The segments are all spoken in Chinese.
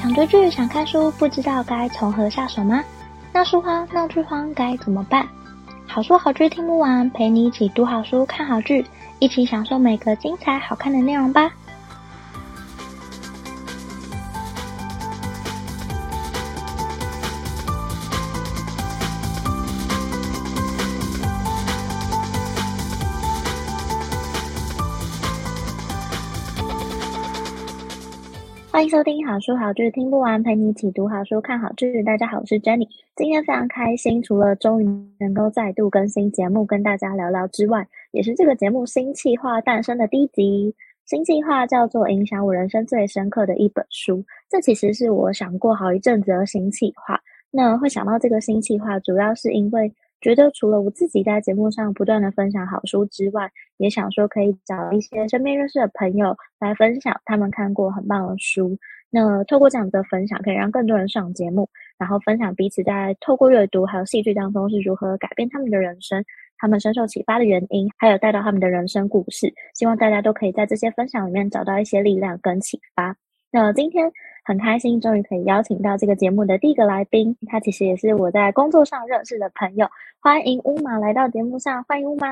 想追剧、想看书，不知道该从何下手吗？闹书荒、闹剧荒该怎么办？好书好剧听不完，陪你一起读好书、看好剧，一起享受每个精彩好看的内容吧。欢迎收听好书好剧听不完，陪你一起读好书、看好剧。大家好，我是 Jenny，今天非常开心，除了终于能够再度更新节目跟大家聊聊之外，也是这个节目新企划诞生的第一集。新企划叫做“影响我人生最深刻的一本书”，这其实是我想过好一阵子的新企划。那会想到这个新企划，主要是因为。觉得除了我自己在节目上不断的分享好书之外，也想说可以找一些身边认识的朋友来分享他们看过很棒的书。那透过这样的分享，可以让更多人上节目，然后分享彼此在透过阅读还有戏剧当中是如何改变他们的人生，他们深受启发的原因，还有带到他们的人生故事。希望大家都可以在这些分享里面找到一些力量跟启发。那今天。很开心，终于可以邀请到这个节目的第一个来宾，他其实也是我在工作上认识的朋友。欢迎乌马来到节目上，欢迎乌马。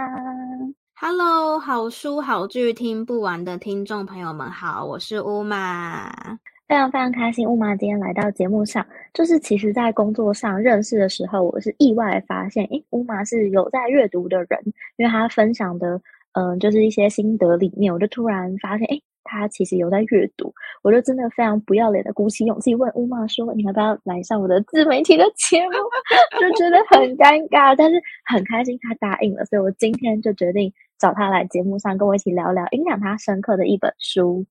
Hello，好书好剧听不完的听众朋友们好，我是乌马，非常非常开心乌马今天来到节目上。就是其实，在工作上认识的时候，我是意外发现，诶，乌马是有在阅读的人，因为他分享的，嗯、呃，就是一些心得里面，我就突然发现，诶。他其实有在阅读，我就真的非常不要脸的鼓起勇气问乌马说：“你要不要来上我的自媒体的节目？” 就觉得很尴尬，但是很开心他答应了，所以我今天就决定找他来节目上跟我一起聊聊影响他深刻的一本书。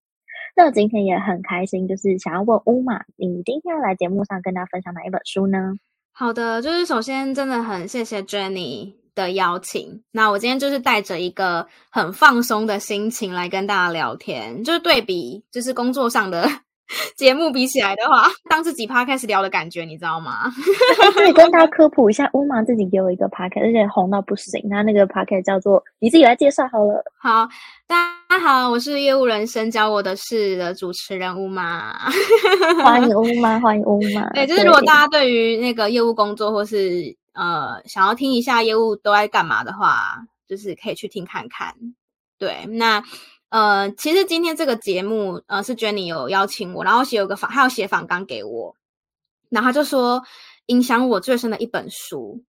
那今天也很开心，就是想要问乌玛，你今天要来节目上跟大家分享哪一本书呢？好的，就是首先真的很谢谢 Jenny。的邀请，那我今天就是带着一个很放松的心情来跟大家聊天，就是对比，就是工作上的 节目比起来的话，当自己 podcast 聊的感觉，你知道吗？可以跟大家科普一下，乌马自己给我一个 podcast，而且红到不行，他那个 podcast 叫做，你自己来介绍好了。好，大家好，我是业务人生教我的事的主持人乌马，欢迎乌马，欢迎乌马。对，就是如果大家对于那个业务工作或是。呃，想要听一下业务都在干嘛的话，就是可以去听看看。对，那呃，其实今天这个节目，呃，是 Jenny 有邀请我，然后写有个访，他要写访纲给我，然后他就说影响我最深的一本书，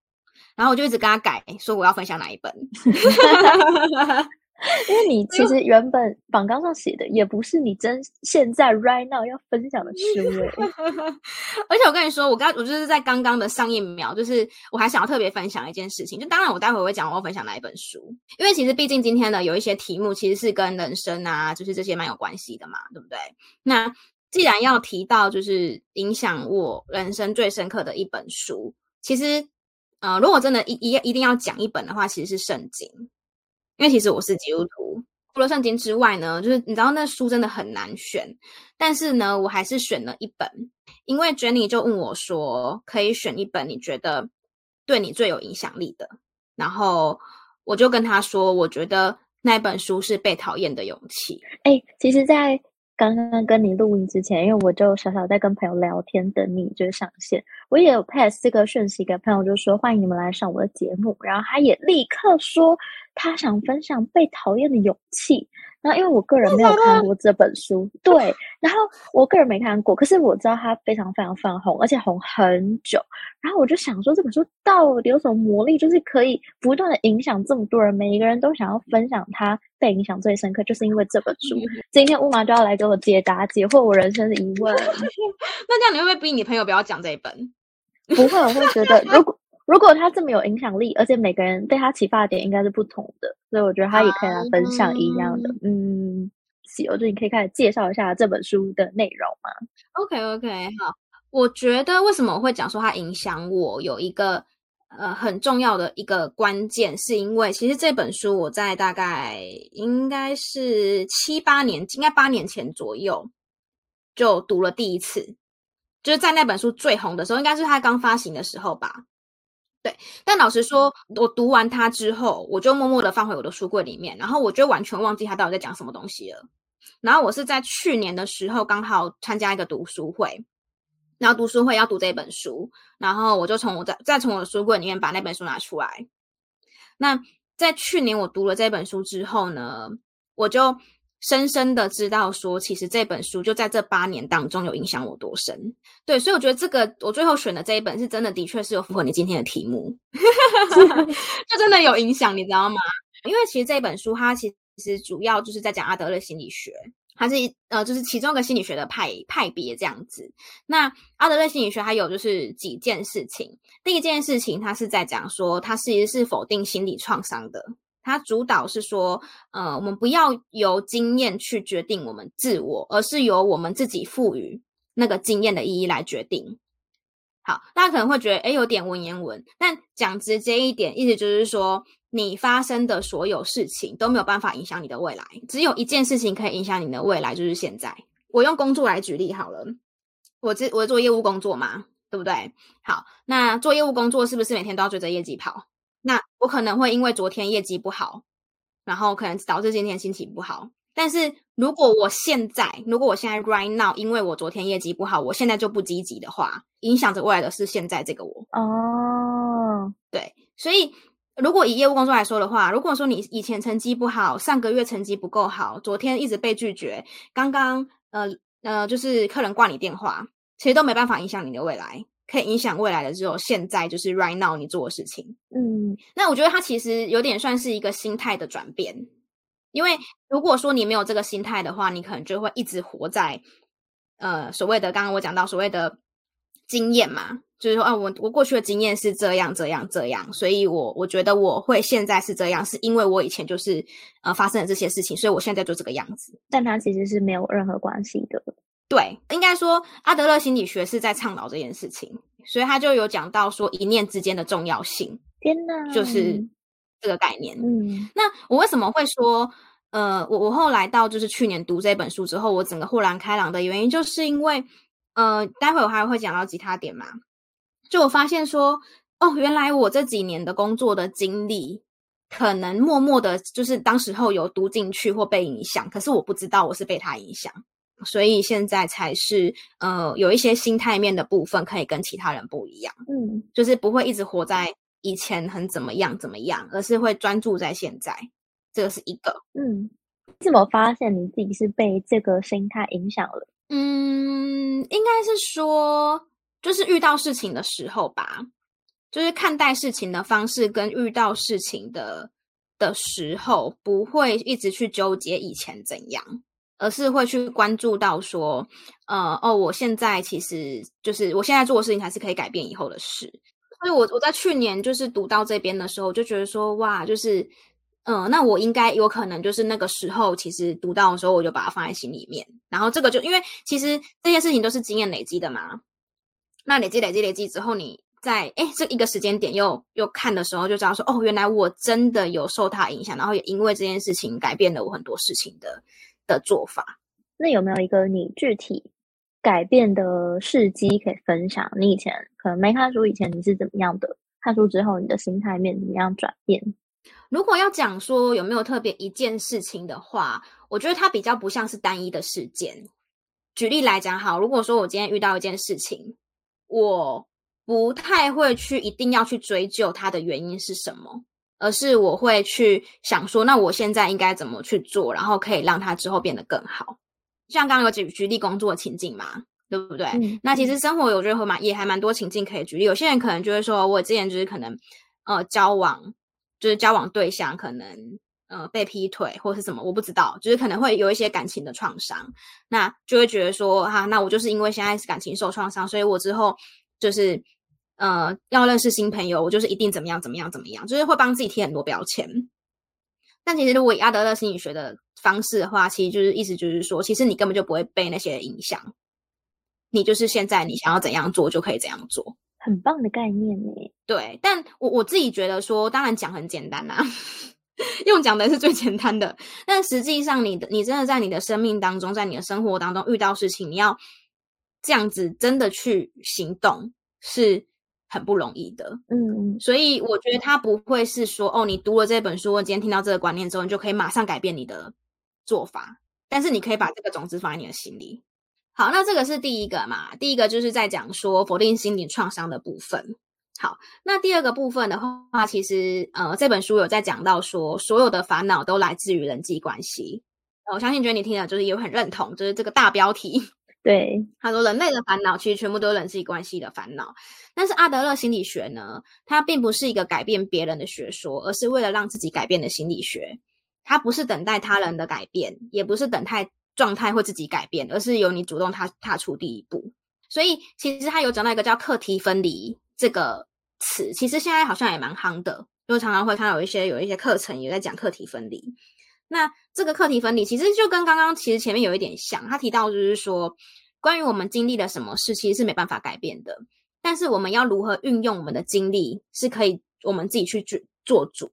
然后我就一直跟他改，说我要分享哪一本。因为你其实原本榜纲上写的也不是你真现在 right now 要分享的书诶，而且我跟你说，我刚我就是在刚刚的上一秒，就是我还想要特别分享一件事情，就当然我待会会讲我要分享哪一本书，因为其实毕竟今天的有一些题目其实是跟人生啊，就是这些蛮有关系的嘛，对不对？那既然要提到就是影响我人生最深刻的一本书，其实呃，如果真的一一一定要讲一本的话，其实是圣经。因为其实我是基督徒，除了圣经之外呢，就是你知道那书真的很难选，但是呢，我还是选了一本，因为 Jenny 就问我说，可以选一本你觉得对你最有影响力的，然后我就跟他说，我觉得那本书是《被讨厌的勇气》。哎，其实，在刚刚跟你录音之前，因为我就小小在跟朋友聊天，等你就是上线，我也有 pass 这个讯息给朋友，就说欢迎你们来上我的节目，然后他也立刻说。他想分享被讨厌的勇气，然后因为我个人没有看过这本书，对，然后我个人没看过，可是我知道它非常非常非常红，而且红很久，然后我就想说这本书到底有什么魔力，就是可以不断的影响这么多人，每一个人都想要分享它被影响最深刻，就是因为这本书。今天乌马就要来给我解答解惑我人生的疑问，那这样你会不会逼你朋友不要讲这一本？不会，我会觉得如果。如果他这么有影响力，而且每个人被他启发的点应该是不同的，所以我觉得他也可以来分享一样的。嗯，行，我觉得你可以开始介绍一下这本书的内容吗？OK OK，好。我觉得为什么我会讲说它影响我，有一个呃很重要的一个关键，是因为其实这本书我在大概应该是七八年，应该八年前左右就读了第一次，就是在那本书最红的时候，应该是它刚发行的时候吧。对，但老实说，我读完它之后，我就默默的放回我的书柜里面，然后我就完全忘记它到底在讲什么东西了。然后我是在去年的时候刚好参加一个读书会，然后读书会要读这本书，然后我就从我再再从我的书柜里面把那本书拿出来。那在去年我读了这本书之后呢，我就深深的知道说，其实这本书就在这八年当中有影响我多深。对，所以我觉得这个我最后选的这一本是真的，的确是有符合你今天的题目，就真的有影响，你知道吗？因为其实这本书它其实主要就是在讲阿德勒心理学。它是呃，就是其中一个心理学的派派别这样子。那阿德勒心理学还有就是几件事情。第一件事情，它是在讲说，它其实是否定心理创伤的。它主导是说，呃，我们不要由经验去决定我们自我，而是由我们自己赋予那个经验的意义来决定。好，大家可能会觉得，诶，有点文言文。但讲直接一点，意思就是说。你发生的所有事情都没有办法影响你的未来，只有一件事情可以影响你的未来，就是现在。我用工作来举例好了，我这我做业务工作嘛，对不对？好，那做业务工作是不是每天都要追着业绩跑？那我可能会因为昨天业绩不好，然后可能导致今天心情不好。但是如果我现在，如果我现在 right now，因为我昨天业绩不好，我现在就不积极的话，影响着未来的是现在这个我。哦，对，所以。如果以业务工作来说的话，如果说你以前成绩不好，上个月成绩不够好，昨天一直被拒绝，刚刚呃呃就是客人挂你电话，其实都没办法影响你的未来，可以影响未来的只有现在，就是 right now 你做的事情。嗯，那我觉得它其实有点算是一个心态的转变，因为如果说你没有这个心态的话，你可能就会一直活在呃所谓的刚刚我讲到所谓的经验嘛。就是说，啊，我我过去的经验是这样这样这样，所以我我觉得我会现在是这样，是因为我以前就是呃发生了这些事情，所以我现在就这个样子。但它其实是没有任何关系的。对，应该说阿德勒心理学是在倡导这件事情，所以他就有讲到说一念之间的重要性。天哪，就是这个概念。嗯，那我为什么会说，呃，我我后来到就是去年读这本书之后，我整个豁然开朗的原因，就是因为呃，待会我还会讲到其他点嘛。就我发现说，哦，原来我这几年的工作的经历，可能默默的，就是当时候有读进去或被影响，可是我不知道我是被他影响，所以现在才是，呃，有一些心态面的部分可以跟其他人不一样，嗯，就是不会一直活在以前很怎么样怎么样，而是会专注在现在，这个是一个，嗯，怎么发现你自己是被这个心态影响了？嗯，应该是说。就是遇到事情的时候吧，就是看待事情的方式跟遇到事情的的时候，不会一直去纠结以前怎样，而是会去关注到说，呃，哦，我现在其实就是我现在做的事情，才是可以改变以后的事。所以我我在去年就是读到这边的时候，就觉得说，哇，就是，嗯、那我应该有可能就是那个时候，其实读到的时候，我就把它放在心里面，然后这个就因为其实这些事情都是经验累积的嘛。那累积累积累积之后，你在哎这一个时间点又又看的时候，就知道说哦，原来我真的有受他影响，然后也因为这件事情改变了我很多事情的的做法。那有没有一个你具体改变的事迹可以分享？你以前可能没看书，以前你是怎么样的？看书之后，你的心态面怎么样转变？如果要讲说有没有特别一件事情的话，我觉得它比较不像是单一的事件。举例来讲，好，如果说我今天遇到一件事情。我不太会去一定要去追究它的原因是什么，而是我会去想说，那我现在应该怎么去做，然后可以让它之后变得更好。像刚刚有举举例工作的情境嘛，对不对？嗯、那其实生活有时候蛮也还蛮多情境可以举例。有些人可能就会说，我之前就是可能呃交往，就是交往对象可能。呃，被劈腿或是什么，我不知道，就是可能会有一些感情的创伤，那就会觉得说，哈，那我就是因为现在是感情受创伤，所以我之后就是呃要认识新朋友，我就是一定怎么样怎么样怎么样，就是会帮自己贴很多标签。但其实如果以阿德勒心理学的方式的话，其实就是意思就是说，其实你根本就不会被那些影响，你就是现在你想要怎样做就可以怎样做，很棒的概念呢。对，但我我自己觉得说，当然讲很简单啊。用讲的是最简单的，但实际上，你的你真的在你的生命当中，在你的生活当中遇到事情，你要这样子真的去行动，是很不容易的。嗯，所以我觉得他不会是说，哦，你读了这本书，我今天听到这个观念之后，你就可以马上改变你的做法。但是你可以把这个种子放在你的心里，好，那这个是第一个嘛？第一个就是在讲说否定心理创伤的部分。好，那第二个部分的话，其实呃，这本书有在讲到说，所有的烦恼都来自于人际关系。我相信觉得你听了就是也很认同，就是这个大标题。对，他说人类的烦恼其实全部都是人际关系的烦恼。但是阿德勒心理学呢，它并不是一个改变别人的学说，而是为了让自己改变的心理学。它不是等待他人的改变，也不是等待状态会自己改变，而是由你主动踏踏出第一步。所以其实他有讲到一个叫课题分离这个词，其实现在好像也蛮夯的，因为常常会看到有一些有一些课程也在讲课题分离。那这个课题分离其实就跟刚刚其实前面有一点像，他提到就是说，关于我们经历了什么事，其实是没办法改变的，但是我们要如何运用我们的经历，是可以我们自己去做做主，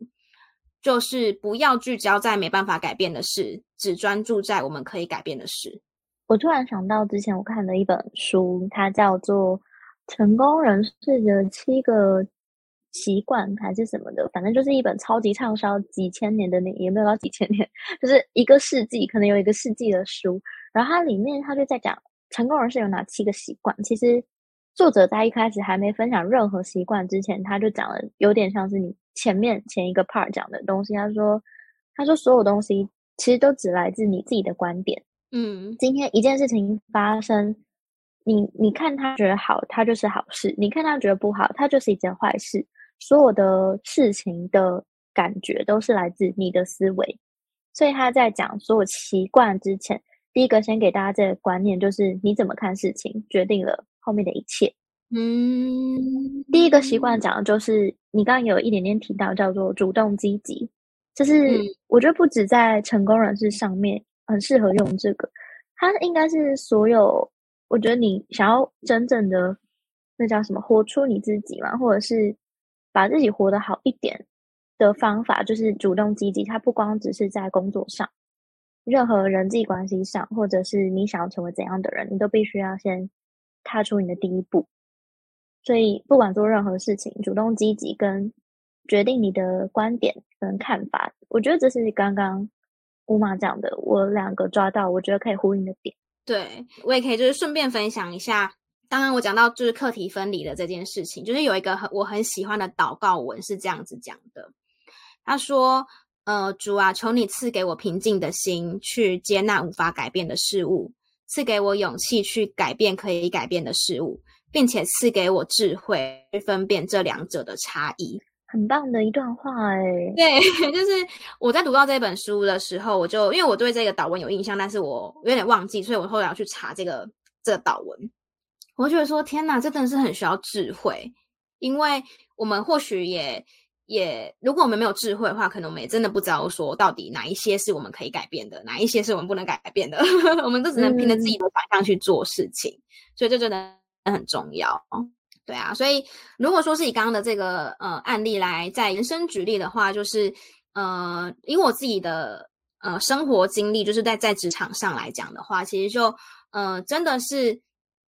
就是不要聚焦在没办法改变的事，只专注在我们可以改变的事。我突然想到之前我看的一本书，它叫做《成功人士的七个》。习惯还是什么的，反正就是一本超级畅销几千年的那，也没有到几千年，就是一个世纪，可能有一个世纪的书。然后它里面它就在讲成功人士有哪七个习惯。其实作者在一开始还没分享任何习惯之前，他就讲了有点像是你前面前一个 part 讲的东西。他说，他说所有东西其实都只来自你自己的观点。嗯，今天一件事情发生，你你看他觉得好，他就是好事；你看他觉得不好，他就是一件坏事。所有的事情的感觉都是来自你的思维，所以他在讲所有习惯之前，第一个先给大家这个观念，就是你怎么看事情，决定了后面的一切。嗯，第一个习惯讲的就是你刚刚有一点点提到，叫做主动积极，就是我觉得不止在成功人士上面很适合用这个，它应该是所有，我觉得你想要真正的那叫什么，活出你自己嘛，或者是。把自己活得好一点的方法，就是主动积极。它不光只是在工作上，任何人际关系上，或者是你想要成为怎样的人，你都必须要先踏出你的第一步。所以，不管做任何事情，主动积极跟决定你的观点跟看法，我觉得这是刚刚乌妈讲的，我两个抓到，我觉得可以呼应的点。对，我也可以就是顺便分享一下。刚刚我讲到就是课题分离的这件事情，就是有一个很我很喜欢的祷告文是这样子讲的。他说：“呃，主啊，求你赐给我平静的心，去接纳无法改变的事物；赐给我勇气去改变可以改变的事物，并且赐给我智慧去分辨这两者的差异。”很棒的一段话哎。对，就是我在读到这本书的时候，我就因为我对这个祷文有印象，但是我有点忘记，所以我后来要去查这个这个祷文。我觉得说天哪，这真的是很需要智慧，因为我们或许也也，如果我们没有智慧的话，可能我们也真的不知道说到底哪一些是我们可以改变的，哪一些是我们不能改变的，我们都只能凭着自己的想象去做事情，嗯、所以这真的很重要。对啊，所以如果说是以刚刚的这个呃案例来在延伸举例的话，就是呃，以我自己的呃生活经历，就是在在职场上来讲的话，其实就呃真的是。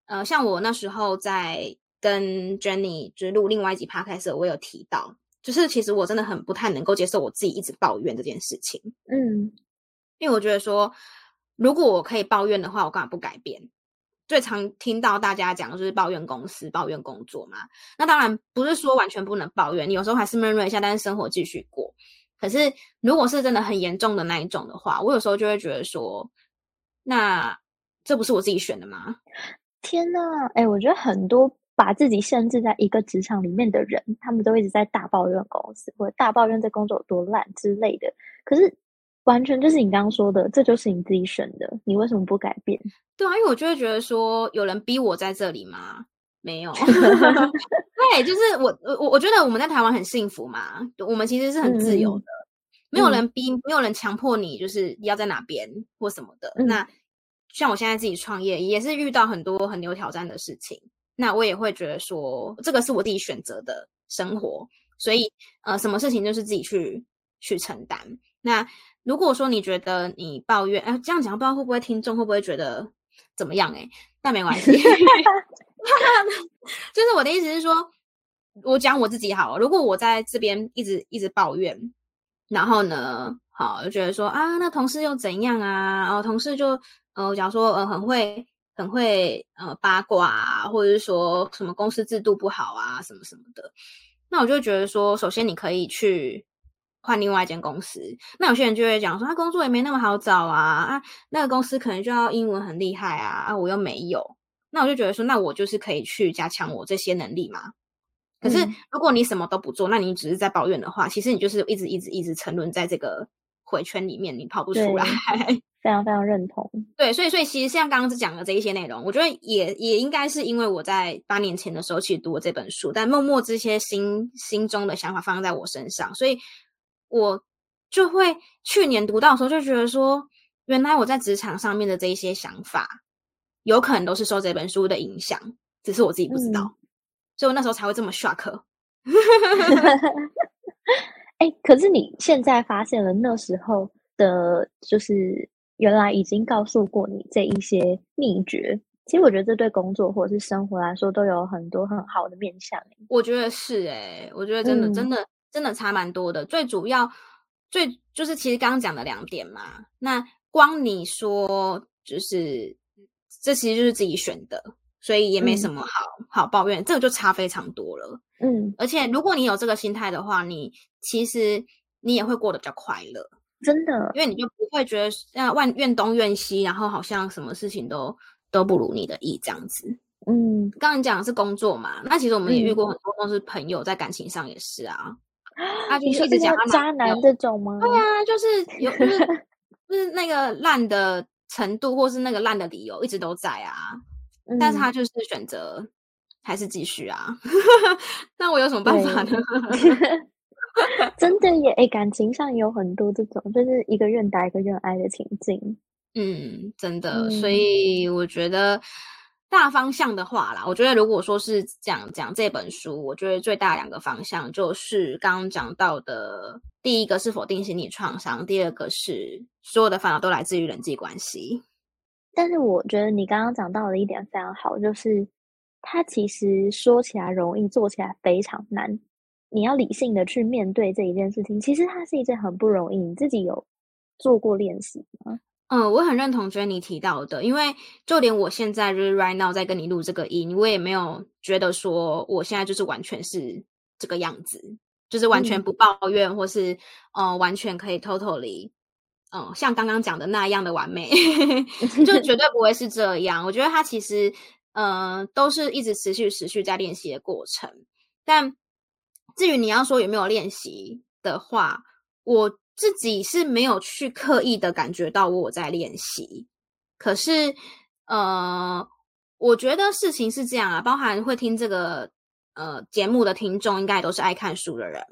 呃，像我那时候在跟 Jenny 就是录另外一集 podcast 我有提到，就是其实我真的很不太能够接受我自己一直抱怨这件事情。嗯，因为我觉得说，如果我可以抱怨的话，我干嘛不改变？最常听到大家讲的就是抱怨公司、抱怨工作嘛。那当然不是说完全不能抱怨，你有时候还是闷闷一下，但是生活继续过。可是如果是真的很严重的那一种的话，我有时候就会觉得说，那这不是我自己选的吗？天呐，哎，我觉得很多把自己限制在一个职场里面的人，他们都一直在大抱怨公司，或者大抱怨这工作有多烂之类的。可是，完全就是你刚刚说的，这就是你自己选的，你为什么不改变？对啊，因为我就会觉得说，有人逼我在这里吗？没有。对，就是我，我，我觉得我们在台湾很幸福嘛，我们其实是很自由的，嗯、没有人逼，没有人强迫你，就是要在哪边或什么的。嗯、那。像我现在自己创业，也是遇到很多很有挑战的事情，那我也会觉得说，这个是我自己选择的生活，所以呃，什么事情就是自己去去承担。那如果说你觉得你抱怨，哎、呃，这样讲不知道会不会听众会不会觉得怎么样、欸？哎，但没关系 就是我的意思是说，我讲我自己好了。如果我在这边一直一直抱怨，然后呢，好就觉得说啊，那同事又怎样啊？然后同事就。呃，假如说呃很会很会呃八卦啊，或者是说什么公司制度不好啊，什么什么的。那我就觉得说，首先你可以去换另外一间公司。那有些人就会讲说，他工作也没那么好找啊，啊，那个公司可能就要英文很厉害啊，啊，我又没有。那我就觉得说，那我就是可以去加强我这些能力嘛。可是如果你什么都不做，那你只是在抱怨的话，其实你就是一直一直一直沉沦在这个回圈里面，你跑不出来。非常非常认同。对，所以所以其实像刚刚讲的这一些内容，我觉得也也应该是因为我在八年前的时候其实读了这本书，但默默这些心心中的想法放在我身上，所以我就会去年读到的时候就觉得说，原来我在职场上面的这一些想法。有可能都是受这本书的影响，只是我自己不知道，嗯、所以我那时候才会这么 shock。哎、欸，可是你现在发现了那时候的，就是原来已经告诉过你这一些秘诀。其实我觉得这对工作或者是生活来说都有很多很好的面向。我觉得是哎、欸，我觉得真的、嗯、真的真的差蛮多的。最主要最就是其实刚刚讲的两点嘛，那光你说就是。这其实就是自己选的，所以也没什么好、嗯、好抱怨，这个就差非常多了。嗯，而且如果你有这个心态的话，你其实你也会过得比较快乐，真的，因为你就不会觉得像万怨东怨西，然后好像什么事情都都不如你的意这样子。嗯，刚刚你讲的是工作嘛，那其实我们也遇过很多都是朋友，在感情上也是啊。啊，就一直讲渣男这种吗？对啊，就是 有就是就是那个烂的。程度或是那个烂的理由一直都在啊，嗯、但是他就是选择还是继续啊，那我有什么办法呢？真的也诶、欸，感情上有很多这种，就是一个愿打一个愿挨的情境。嗯，真的，嗯、所以我觉得大方向的话啦，我觉得如果说是讲讲这本书，我觉得最大两个方向就是刚刚讲到的。第一个是否定心理创伤，第二个是所有的烦恼都来自于人际关系。但是我觉得你刚刚讲到的一点非常好，就是它其实说起来容易，做起来非常难。你要理性的去面对这一件事情，其实它是一件很不容易。你自己有做过练习吗？嗯，我很认同 Jenny 提到的，因为就连我现在就是 right now 在跟你录这个音，我也没有觉得说我现在就是完全是这个样子。就是完全不抱怨，嗯、或是呃，完全可以 totally，嗯、呃，像刚刚讲的那样的完美，就绝对不会是这样。我觉得他其实，呃，都是一直持续、持续在练习的过程。但至于你要说有没有练习的话，我自己是没有去刻意的感觉到我在练习。可是，呃，我觉得事情是这样啊，包含会听这个。呃，节目的听众应该也都是爱看书的人。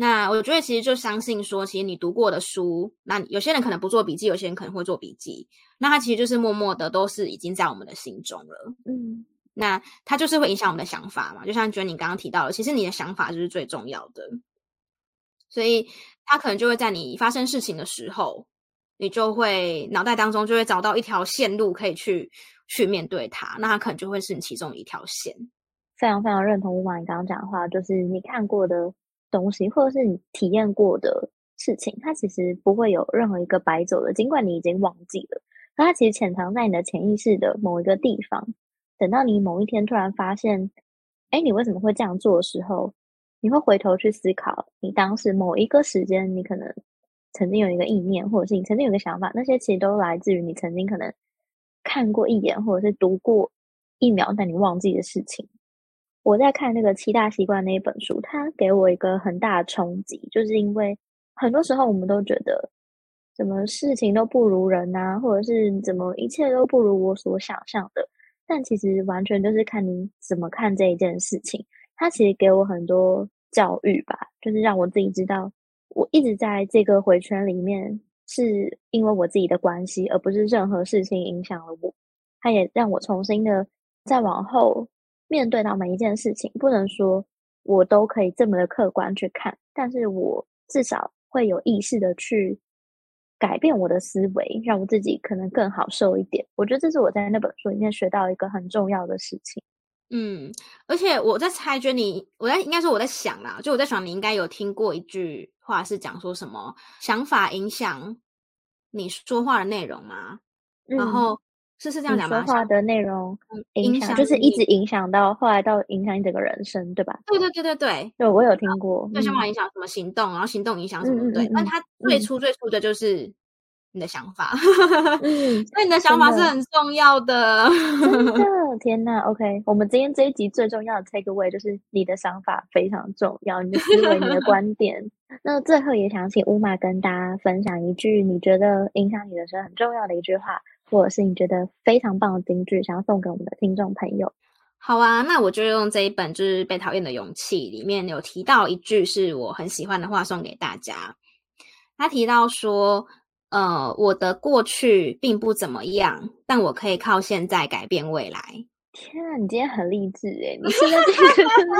那我觉得其实就相信说，其实你读过的书，那有些人可能不做笔记，有些人可能会做笔记。那它其实就是默默的，都是已经在我们的心中了。嗯，那它就是会影响我们的想法嘛。就像觉得你刚刚提到的，其实你的想法就是最重要的。所以它可能就会在你发生事情的时候，你就会脑袋当中就会找到一条线路可以去去面对它。那它可能就会是你其中一条线。非常非常认同吴玛你刚刚讲的话，就是你看过的东西，或者是你体验过的事情，它其实不会有任何一个白走的。尽管你已经忘记了，但它其实潜藏在你的潜意识的某一个地方。等到你某一天突然发现，哎，你为什么会这样做的时候，你会回头去思考，你当时某一个时间，你可能曾经有一个意念，或者是你曾经有一个想法，那些其实都来自于你曾经可能看过一眼，或者是读过一秒，但你忘记的事情。我在看那个七大习惯那一本书，它给我一个很大的冲击，就是因为很多时候我们都觉得，什么事情都不如人啊，或者是怎么一切都不如我所想象的，但其实完全就是看你怎么看这一件事情。它其实给我很多教育吧，就是让我自己知道，我一直在这个回圈里面，是因为我自己的关系，而不是任何事情影响了我。它也让我重新的再往后。面对到每一件事情，不能说我都可以这么的客观去看，但是我至少会有意识的去改变我的思维，让我自己可能更好受一点。我觉得这是我在那本书里面学到一个很重要的事情。嗯，而且我在猜，觉得你，我在应该说我在想啦，就我在想，你应该有听过一句话是讲说什么想法影响你说话的内容吗？嗯、然后。是是这样讲吗？说话的内容影响，就是一直影响到后来到影响你整个人生，对吧？对对对对对，对我有听过。对，想法影响什么行动，然后行动影响什么？对，但它最初最初的就是你的想法，嗯，所以你的想法是很重要的。真的，天哪！OK，我们今天这一集最重要的 take away 就是你的想法非常重要，你的思维、你的观 点。那最后也想请乌玛跟大家分享一句你觉得影响你的时候很重要的一句话。或者是你觉得非常棒的金句，想要送给我们的听众朋友。好啊，那我就用这一本就是《被讨厌的勇气》里面有提到一句是我很喜欢的话，送给大家。他提到说：“呃，我的过去并不怎么样，但我可以靠现在改变未来。”天啊，你今天很励志诶，你现在这个真的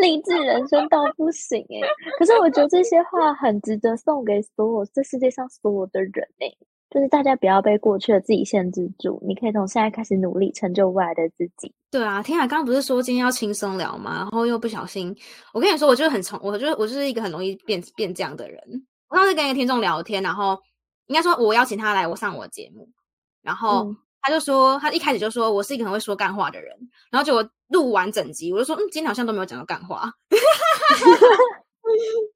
励志人生到不行诶。可是我觉得这些话很值得送给所有这世界上所有的人诶。就是大家不要被过去的自己限制住，你可以从现在开始努力，成就未来的自己。对啊，天啊，刚刚不是说今天要轻松聊吗？然后又不小心，我跟你说，我就是很从，我就我就是一个很容易变变这样的人。我上次跟一个听众聊天，然后应该说我邀请他来我上我的节目，然后他就说，他一开始就说我是一个很会说干话的人，然后结果录完整集，我就说，嗯，今天好像都没有讲到干话。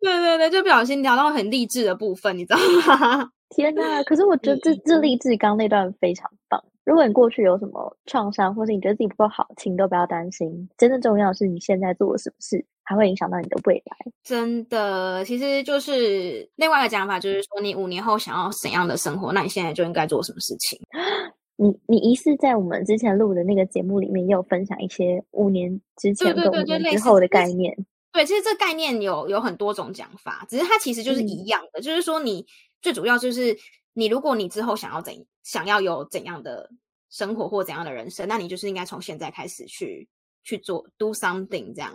对对对，就不小心聊到很励志的部分，你知道吗？天呐！可是我觉得这这励志刚那段非常棒。如果你过去有什么创伤，或是你觉得自己不够好，请都不要担心。真正重要的是你现在做了什么事，还会影响到你的未来。真的，其实就是另外一个讲法，就是说你五年后想要怎样的生活，那你现在就应该做什么事情。你你疑似在我们之前录的那个节目里面，也有分享一些五年之前跟五年之后的概念。对，其实这概念有有很多种讲法，只是它其实就是一样的，嗯、就是说你最主要就是你，如果你之后想要怎想要有怎样的生活或怎样的人生，那你就是应该从现在开始去去做 do something 这样。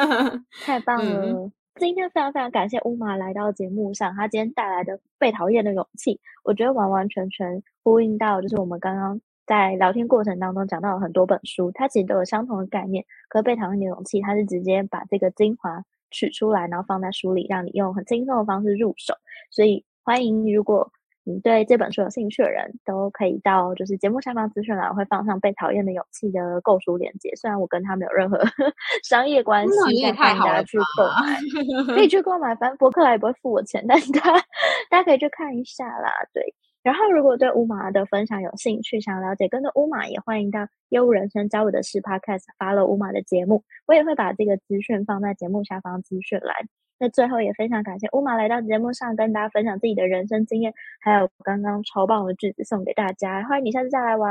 太棒了！嗯、今天非常非常感谢乌马来到节目上，他今天带来的被讨厌的勇气，我觉得完完全全呼应到就是我们刚刚。在聊天过程当中讲到了很多本书，它其实都有相同的概念。可是被讨厌的勇气，它是直接把这个精华取出来，然后放在书里，让你用很轻松的方式入手。所以欢迎，如果你对这本书有兴趣的人，都可以到就是节目下方资讯栏会放上《被讨厌的勇气》的购书链接。虽然我跟他没有任何 商业关系，但欢迎大家去购买，可以去购买。反正博客来也不会付我钱，但是大家大家可以去看一下啦。对。然后，如果对乌马的分享有兴趣，想了解更多乌马，也欢迎到业务人生教我的事 Podcast follow 乌马的节目，我也会把这个资讯放在节目下方资讯栏。那最后也非常感谢乌马来到节目上跟大家分享自己的人生经验，还有刚刚超棒的句子送给大家。欢迎你下次再来玩。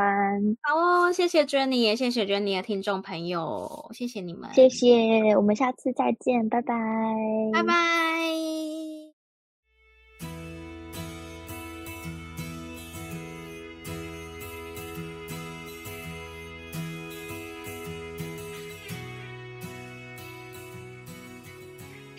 好哦，谢谢 Jenny，也谢谢 Jenny 的听众朋友，谢谢你们，谢谢，我们下次再见，拜拜，拜拜。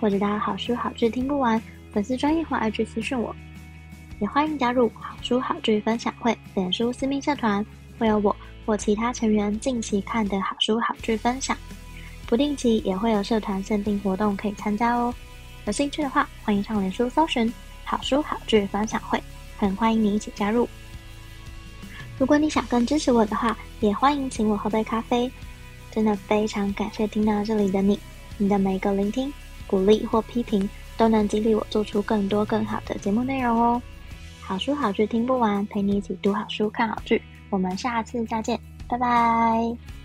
或者大家好书好剧听不完，粉丝专业或 IG 私讯我，也欢迎加入好书好剧分享会脸书私密社团，会有我或其他成员近期看的好书好剧分享，不定期也会有社团限定活动可以参加哦。有兴趣的话，欢迎上脸书搜寻好书好剧分享会，很欢迎你一起加入。如果你想更支持我的话，也欢迎请我喝杯咖啡。真的非常感谢听到这里的你，你的每一个聆听。鼓励或批评都能激励我做出更多更好的节目内容哦。好书好剧听不完，陪你一起读好书、看好剧。我们下次再见，拜拜。